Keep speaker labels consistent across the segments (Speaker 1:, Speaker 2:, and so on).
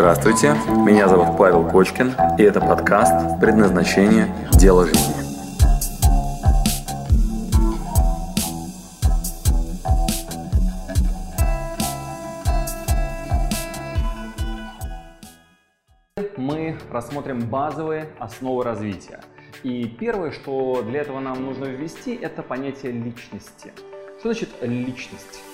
Speaker 1: Здравствуйте, меня зовут Павел Кочкин, и это подкаст «Предназначение. Дело жизни».
Speaker 2: Мы рассмотрим базовые основы развития. И первое, что для этого нам нужно ввести, это понятие личности. Что значит личность?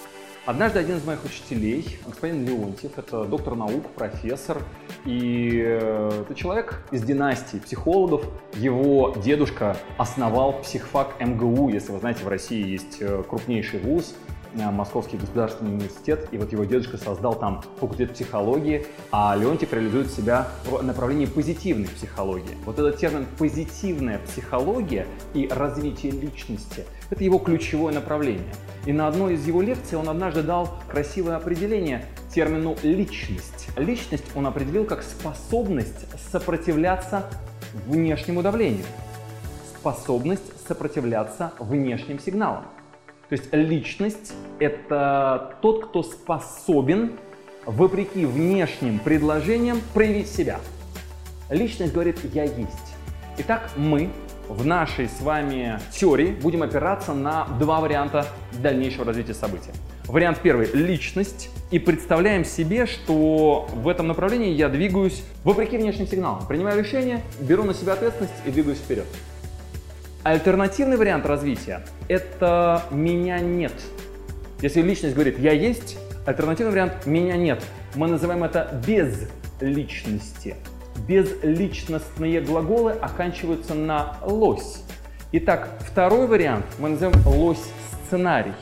Speaker 2: Однажды один из моих учителей, господин Леонтьев, это доктор наук, профессор, и э, это человек из династии психологов. Его дедушка основал психфак МГУ, если вы знаете, в России есть э, крупнейший вуз, Московский государственный университет, и вот его дедушка создал там факультет психологии, а Леонтьев реализует себя в направлении позитивной психологии. Вот этот термин «позитивная психология» и развитие личности – это его ключевое направление. И на одной из его лекций он однажды дал красивое определение термину «личность». Личность он определил как способность сопротивляться внешнему давлению, способность сопротивляться внешним сигналам. То есть личность – это тот, кто способен, вопреки внешним предложениям, проявить себя. Личность говорит «я есть». Итак, мы в нашей с вами теории будем опираться на два варианта дальнейшего развития события. Вариант первый – личность. И представляем себе, что в этом направлении я двигаюсь вопреки внешним сигналам. Принимаю решение, беру на себя ответственность и двигаюсь вперед. Альтернативный вариант развития – это «меня нет». Если личность говорит «я есть», альтернативный вариант «меня нет». Мы называем это без личности безличностные глаголы оканчиваются на лось. Итак, второй вариант мы называем лось-сценарий.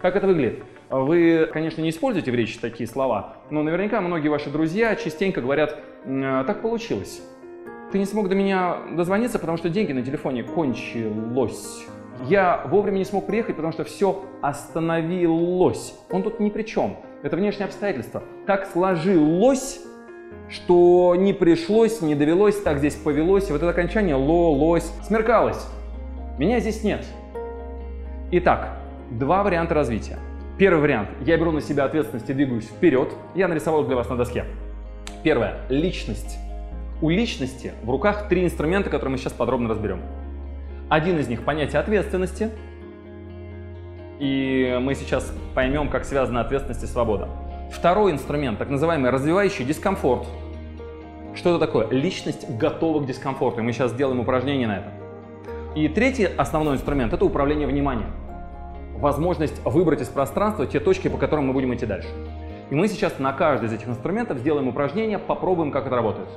Speaker 2: Как это выглядит? Вы, конечно, не используете в речи такие слова, но наверняка многие ваши друзья частенько говорят «так получилось». Ты не смог до меня дозвониться, потому что деньги на телефоне кончилось. Я вовремя не смог приехать, потому что все остановилось. Он тут ни при чем. Это внешние обстоятельства. Так сложилось, что не пришлось, не довелось, так здесь повелось. И вот это окончание ло, лось, смеркалось. Меня здесь нет. Итак, два варианта развития. Первый вариант. Я беру на себя ответственность и двигаюсь вперед. Я нарисовал для вас на доске. Первое. Личность. У личности в руках три инструмента, которые мы сейчас подробно разберем. Один из них – понятие ответственности. И мы сейчас поймем, как связана ответственность и свобода. Второй инструмент, так называемый развивающий дискомфорт. Что это такое? Личность готова к дискомфорту. И мы сейчас сделаем упражнение на это. И третий основной инструмент – это управление вниманием. Возможность выбрать из пространства те точки, по которым мы будем идти дальше. И мы сейчас на каждый из этих инструментов сделаем упражнение, попробуем, как это работает.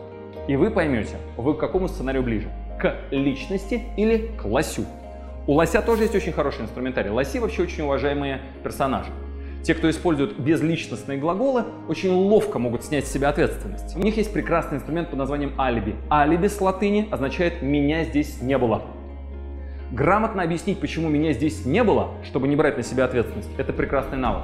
Speaker 2: И вы поймете, вы к какому сценарию ближе. К личности или к лосю. У лося тоже есть очень хороший инструментарий. Лоси вообще очень уважаемые персонажи. Те, кто используют безличностные глаголы, очень ловко могут снять с себя ответственность. У них есть прекрасный инструмент под названием алиби. Алиби с латыни означает «меня здесь не было». Грамотно объяснить, почему меня здесь не было, чтобы не брать на себя ответственность, это прекрасный навык.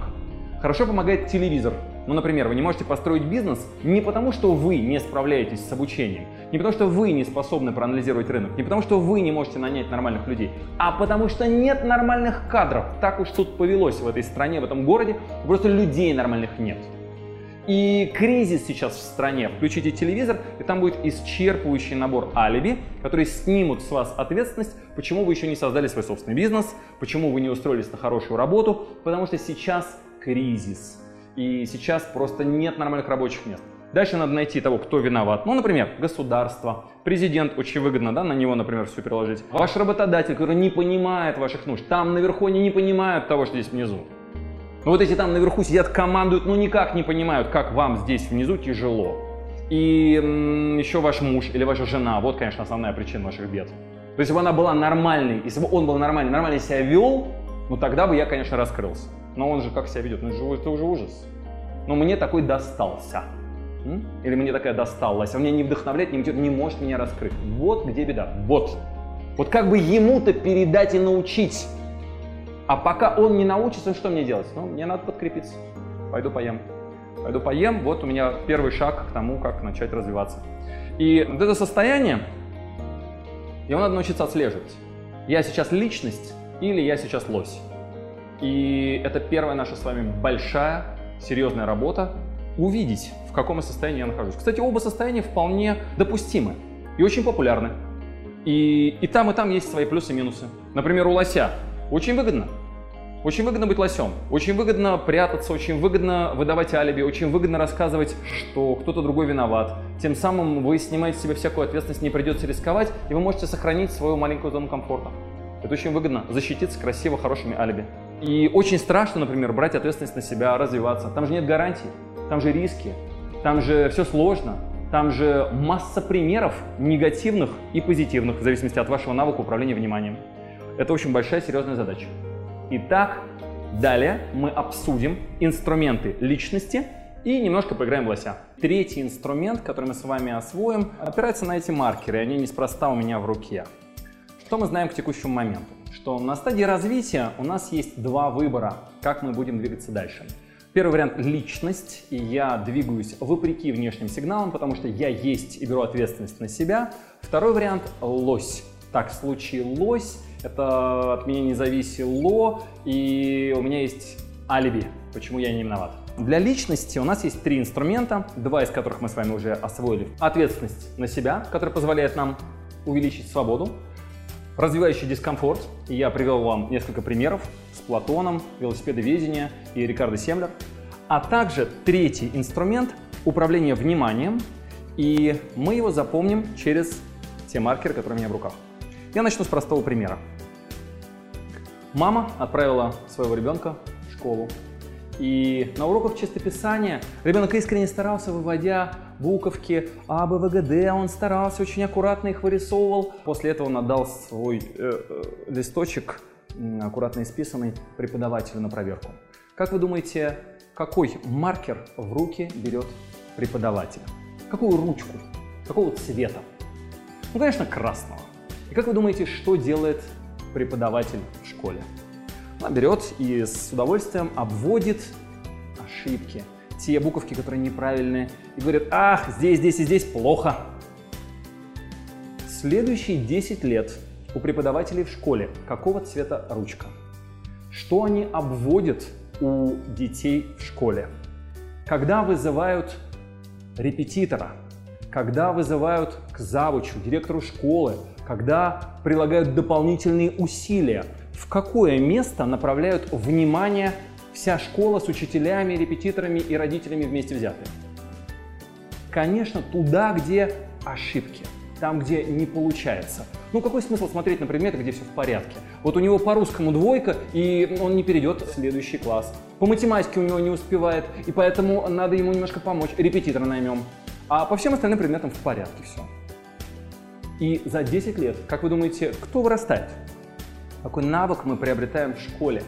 Speaker 2: Хорошо помогает телевизор. Ну, например, вы не можете построить бизнес не потому, что вы не справляетесь с обучением, не потому, что вы не способны проанализировать рынок, не потому, что вы не можете нанять нормальных людей, а потому что нет нормальных кадров. Так уж тут повелось в этой стране, в этом городе, просто людей нормальных нет. И кризис сейчас в стране. Включите телевизор, и там будет исчерпывающий набор алиби, которые снимут с вас ответственность, почему вы еще не создали свой собственный бизнес, почему вы не устроились на хорошую работу, потому что сейчас кризис. И сейчас просто нет нормальных рабочих мест. Дальше надо найти того, кто виноват. Ну, например, государство, президент, очень выгодно, да, на него, например, все переложить. Ваш работодатель, который не понимает ваших нужд. Там наверху они не понимают того, что здесь внизу. Но вот эти там наверху сидят, командуют, ну никак не понимают, как вам здесь внизу тяжело. И м- еще ваш муж или ваша жена, вот, конечно, основная причина ваших бед. То есть, если бы она была нормальной, если бы он был нормальный, нормально себя вел, ну тогда бы я, конечно, раскрылся. Но он же как себя ведет? Ну это, же, это уже ужас. Но мне такой достался. Или мне такая досталась. А мне не вдохновляет, не мотивирует, не может меня раскрыть. Вот где беда. Вот. Вот как бы ему-то передать и научить. А пока он не научится, что мне делать? Ну, мне надо подкрепиться. Пойду поем. Пойду поем. Вот у меня первый шаг к тому, как начать развиваться. И вот это состояние, его надо научиться отслеживать. Я сейчас личность или я сейчас лось. И это первая наша с вами большая, серьезная работа, увидеть, в каком состоянии я нахожусь. Кстати, оба состояния вполне допустимы и очень популярны. И, и там, и там есть свои плюсы и минусы. Например, у лося очень выгодно. Очень выгодно быть лосем, очень выгодно прятаться, очень выгодно выдавать алиби, очень выгодно рассказывать, что кто-то другой виноват. Тем самым вы снимаете с себя всякую ответственность, не придется рисковать, и вы можете сохранить свою маленькую зону комфорта. Это очень выгодно, защититься красиво, хорошими алиби. И очень страшно, например, брать ответственность на себя, развиваться. Там же нет гарантий, там же риски, там же все сложно, там же масса примеров негативных и позитивных, в зависимости от вашего навыка управления вниманием. Это очень большая серьезная задача. Итак, далее мы обсудим инструменты личности и немножко поиграем в лося. Третий инструмент, который мы с вами освоим, опирается на эти маркеры, они неспроста у меня в руке. Что мы знаем к текущему моменту? Что на стадии развития у нас есть два выбора, как мы будем двигаться дальше. Первый вариант – личность, и я двигаюсь вопреки внешним сигналам, потому что я есть и беру ответственность на себя. Второй вариант – лось. Так, в случае лось это от меня не зависело, и у меня есть алиби, почему я не виноват. Для личности у нас есть три инструмента, два из которых мы с вами уже освоили. Ответственность на себя, которая позволяет нам увеличить свободу. Развивающий дискомфорт, и я привел вам несколько примеров с Платоном, велосипедоведение и Рикардо Семлер. А также третий инструмент – управление вниманием, и мы его запомним через те маркеры, которые у меня в руках. Я начну с простого примера. Мама отправила своего ребенка в школу. И на уроках чистописания ребенок искренне старался, выводя буковки А, Б, В, Г, Д. Он старался, очень аккуратно их вырисовывал. После этого он отдал свой э, э, листочек, аккуратно исписанный, преподавателю на проверку. Как вы думаете, какой маркер в руки берет преподаватель? Какую ручку? Какого цвета? Ну, конечно, красного. И как вы думаете, что делает преподаватель в школе? Она берет и с удовольствием обводит ошибки, те буковки, которые неправильные, и говорит, ах, здесь, здесь и здесь плохо. Следующие 10 лет у преподавателей в школе какого цвета ручка? Что они обводят у детей в школе? Когда вызывают репетитора, когда вызывают к завучу, директору школы, когда прилагают дополнительные усилия, в какое место направляют внимание вся школа с учителями, репетиторами и родителями вместе взятые? Конечно, туда, где ошибки, там, где не получается. Ну, какой смысл смотреть на предметы, где все в порядке? Вот у него по русскому двойка, и он не перейдет в следующий класс. По математике у него не успевает, и поэтому надо ему немножко помочь. Репетитора наймем. А по всем остальным предметам в порядке все. И за 10 лет, как вы думаете, кто вырастает? Какой навык мы приобретаем в школе?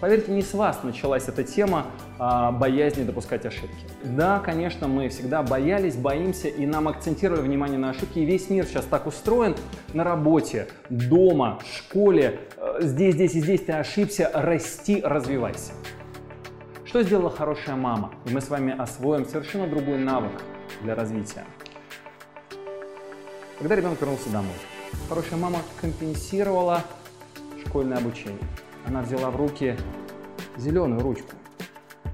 Speaker 2: Поверьте, не с вас началась эта тема а, боязни допускать ошибки. Да, конечно, мы всегда боялись, боимся, и нам акцентировали внимание на ошибки. И весь мир сейчас так устроен на работе, дома, в школе. Э, здесь, здесь и здесь ты ошибся, расти, развивайся. Что сделала хорошая мама? И мы с вами освоим совершенно другой навык для развития. Когда ребенок вернулся домой, хорошая мама компенсировала школьное обучение. Она взяла в руки зеленую ручку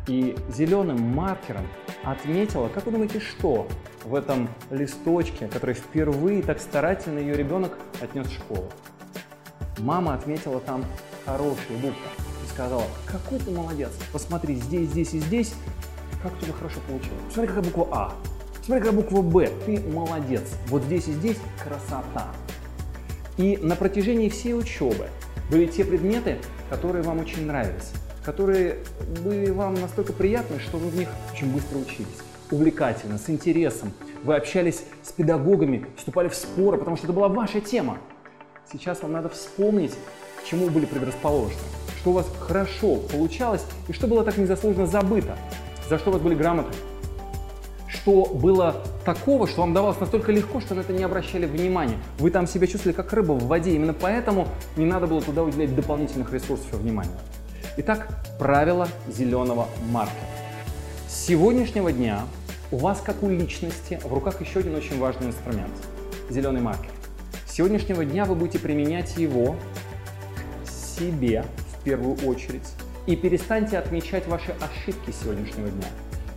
Speaker 2: и зеленым маркером отметила, как вы думаете, что в этом листочке, который впервые так старательно ее ребенок отнес в школу. Мама отметила там хорошие буквы и сказала, какой ты молодец, посмотри, здесь, здесь и здесь, как у тебя хорошо получилось. Посмотри, какая буква А, Смотри, какая буква «Б». Ты молодец. Вот здесь и здесь красота. И на протяжении всей учебы были те предметы, которые вам очень нравились, которые были вам настолько приятны, что вы в них очень быстро учились. Увлекательно, с интересом. Вы общались с педагогами, вступали в споры, потому что это была ваша тема. Сейчас вам надо вспомнить, к чему были предрасположены, что у вас хорошо получалось и что было так незаслуженно забыто, за что у вас были грамоты, что было такого, что вам давалось настолько легко, что на это не обращали внимания. Вы там себя чувствовали как рыба в воде, именно поэтому не надо было туда уделять дополнительных ресурсов и внимания. Итак, правило зеленого маркера. С сегодняшнего дня у вас, как у личности, в руках еще один очень важный инструмент – зеленый маркер. С сегодняшнего дня вы будете применять его себе в первую очередь и перестаньте отмечать ваши ошибки сегодняшнего дня.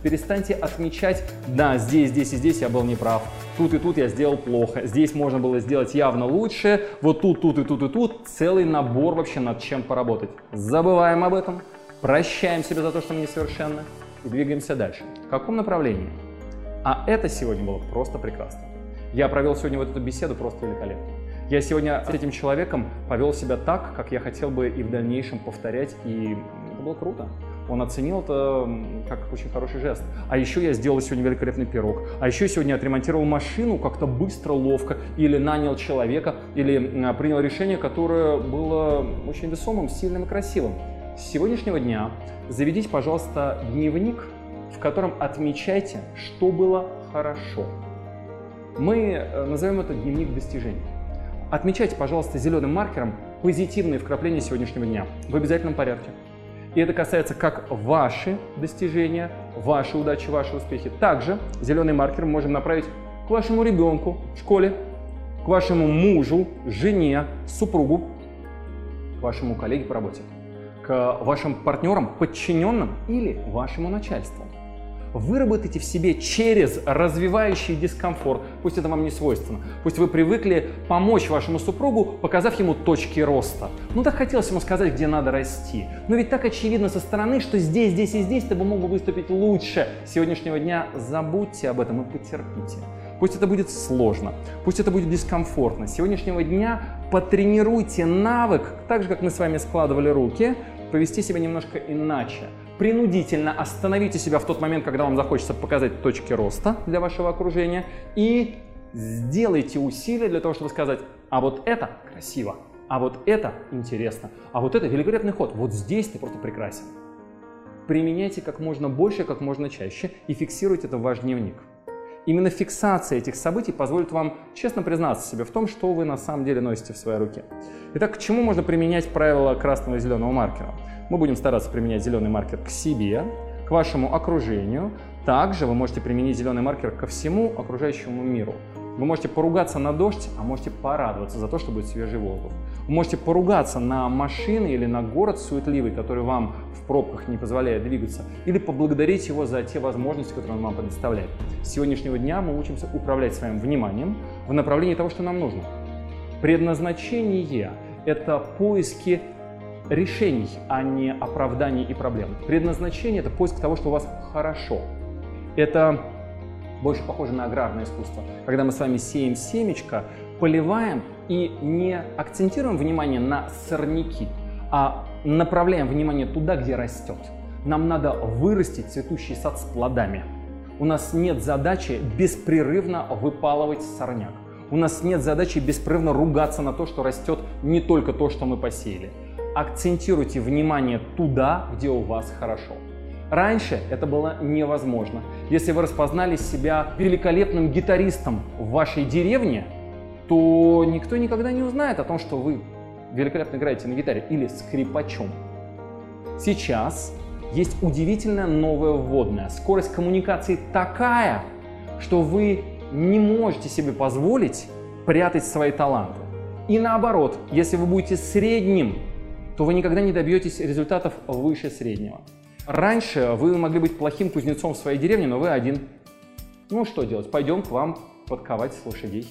Speaker 2: Перестаньте отмечать, да, здесь, здесь и здесь я был неправ, тут и тут я сделал плохо, здесь можно было сделать явно лучше, вот тут, тут и тут и тут. Целый набор вообще над чем поработать. Забываем об этом, прощаем себя за то, что мы несовершенны и двигаемся дальше. В каком направлении? А это сегодня было просто прекрасно. Я провел сегодня вот эту беседу просто великолепно. Я сегодня с этим человеком повел себя так, как я хотел бы и в дальнейшем повторять, и это было круто. Он оценил это как очень хороший жест. А еще я сделал сегодня великолепный пирог. А еще сегодня отремонтировал машину как-то быстро, ловко. Или нанял человека, или принял решение, которое было очень весомым, сильным и красивым. С сегодняшнего дня заведите, пожалуйста, дневник, в котором отмечайте, что было хорошо. Мы э, назовем это дневник достижений. Отмечайте, пожалуйста, зеленым маркером позитивные вкрапления сегодняшнего дня в обязательном порядке. И это касается как ваши достижения, ваши удачи, ваши успехи. Также зеленый маркер мы можем направить к вашему ребенку в школе, к вашему мужу, жене, супругу, к вашему коллеге по работе, к вашим партнерам, подчиненным или вашему начальству выработайте в себе через развивающий дискомфорт, пусть это вам не свойственно, пусть вы привыкли помочь вашему супругу, показав ему точки роста. Ну так хотелось ему сказать, где надо расти. Но ведь так очевидно со стороны, что здесь, здесь и здесь ты бы мог бы выступить лучше. С сегодняшнего дня забудьте об этом и потерпите. Пусть это будет сложно, пусть это будет дискомфортно. С сегодняшнего дня потренируйте навык, так же, как мы с вами складывали руки, повести себя немножко иначе принудительно остановите себя в тот момент, когда вам захочется показать точки роста для вашего окружения и сделайте усилия для того, чтобы сказать, а вот это красиво, а вот это интересно, а вот это великолепный ход, вот здесь ты просто прекрасен. Применяйте как можно больше, как можно чаще и фиксируйте это в ваш дневник. Именно фиксация этих событий позволит вам честно признаться себе в том, что вы на самом деле носите в своей руке. Итак, к чему можно применять правила красного и зеленого маркера? Мы будем стараться применять зеленый маркер к себе, к вашему окружению. Также вы можете применить зеленый маркер ко всему окружающему миру. Вы можете поругаться на дождь, а можете порадоваться за то, что будет свежий воздух. Вы можете поругаться на машины или на город суетливый, который вам в пробках не позволяет двигаться, или поблагодарить его за те возможности, которые он вам предоставляет. С сегодняшнего дня мы учимся управлять своим вниманием в направлении того, что нам нужно. Предназначение – это поиски решений, а не оправданий и проблем. Предназначение – это поиск того, что у вас хорошо. Это больше похоже на аграрное искусство, когда мы с вами сеем семечко, поливаем и не акцентируем внимание на сорняки, а направляем внимание туда, где растет. Нам надо вырастить цветущий сад с плодами. У нас нет задачи беспрерывно выпалывать сорняк. У нас нет задачи беспрерывно ругаться на то, что растет не только то, что мы посеяли акцентируйте внимание туда, где у вас хорошо. Раньше это было невозможно. Если вы распознали себя великолепным гитаристом в вашей деревне, то никто никогда не узнает о том, что вы великолепно играете на гитаре или скрипачом. Сейчас есть удивительная новая вводная. Скорость коммуникации такая, что вы не можете себе позволить прятать свои таланты. И наоборот, если вы будете средним то вы никогда не добьетесь результатов выше среднего. Раньше вы могли быть плохим кузнецом в своей деревне, но вы один. Ну что делать? Пойдем к вам подковать лошадей.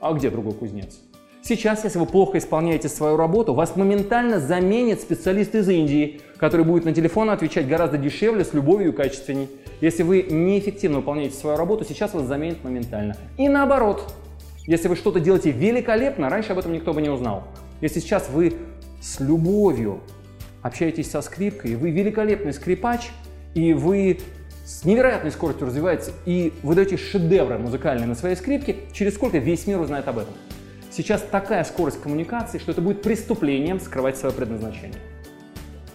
Speaker 2: А где другой кузнец? Сейчас, если вы плохо исполняете свою работу, вас моментально заменит специалист из Индии, который будет на телефон отвечать гораздо дешевле, с любовью и качественней. Если вы неэффективно выполняете свою работу, сейчас вас заменит моментально. И наоборот, если вы что-то делаете великолепно, раньше об этом никто бы не узнал. Если сейчас вы с любовью общаетесь со скрипкой, вы великолепный скрипач, и вы с невероятной скоростью развиваетесь, и вы даете шедевры музыкальные на своей скрипке, через сколько весь мир узнает об этом. Сейчас такая скорость коммуникации, что это будет преступлением скрывать свое предназначение.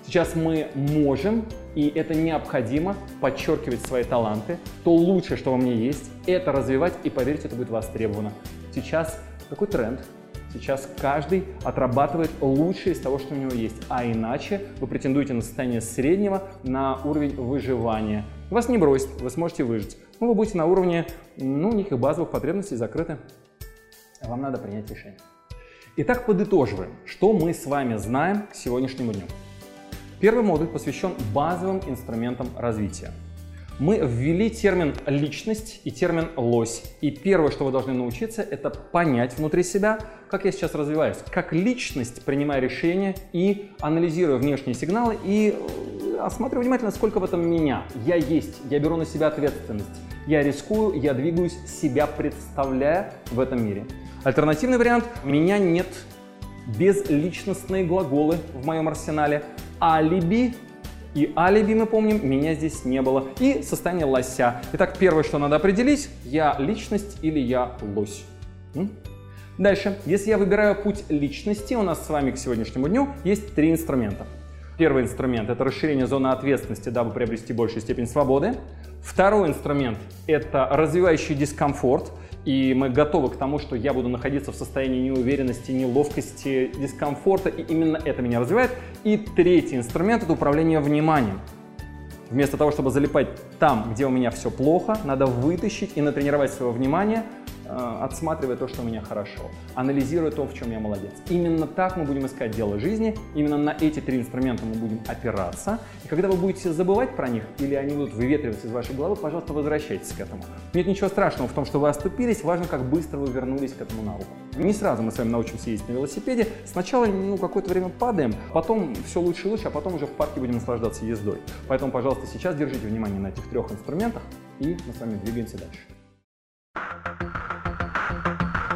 Speaker 2: Сейчас мы можем, и это необходимо, подчеркивать свои таланты. То лучшее, что во мне есть, это развивать, и поверьте, это будет востребовано. Сейчас такой тренд, Сейчас каждый отрабатывает лучшее из того, что у него есть. А иначе вы претендуете на состояние среднего, на уровень выживания. Вас не бросит, вы сможете выжить. Но вы будете на уровне, ну, неких базовых потребностей закрыты. Вам надо принять решение. Итак, подытоживаем, что мы с вами знаем к сегодняшнему дню. Первый модуль посвящен базовым инструментам развития. Мы ввели термин «личность» и термин «лось». И первое, что вы должны научиться, это понять внутри себя, как я сейчас развиваюсь, как личность, принимая решения и анализируя внешние сигналы и э, осматриваю внимательно, сколько в этом меня. Я есть, я беру на себя ответственность, я рискую, я двигаюсь, себя представляя в этом мире. Альтернативный вариант – меня нет безличностные глаголы в моем арсенале, алиби и алиби, мы помним, меня здесь не было. И состояние лося. Итак, первое, что надо определить, я личность или я лось. Дальше, если я выбираю путь личности, у нас с вами к сегодняшнему дню есть три инструмента. Первый инструмент – это расширение зоны ответственности, дабы приобрести большую степень свободы. Второй инструмент – это развивающий дискомфорт, и мы готовы к тому, что я буду находиться в состоянии неуверенности, неловкости, дискомфорта, и именно это меня развивает. И третий инструмент – это управление вниманием. Вместо того, чтобы залипать там, где у меня все плохо, надо вытащить и натренировать свое внимание – отсматривая то, что у меня хорошо, анализируя то, в чем я молодец. Именно так мы будем искать дело жизни, именно на эти три инструмента мы будем опираться. И когда вы будете забывать про них или они будут выветриваться из вашей головы, пожалуйста, возвращайтесь к этому. Нет ничего страшного в том, что вы оступились, важно, как быстро вы вернулись к этому навыку. Не сразу мы с вами научимся ездить на велосипеде. Сначала ну, какое-то время падаем, потом все лучше и лучше, а потом уже в парке будем наслаждаться ездой. Поэтому, пожалуйста, сейчас держите внимание на этих трех инструментах, и мы с вами двигаемся дальше.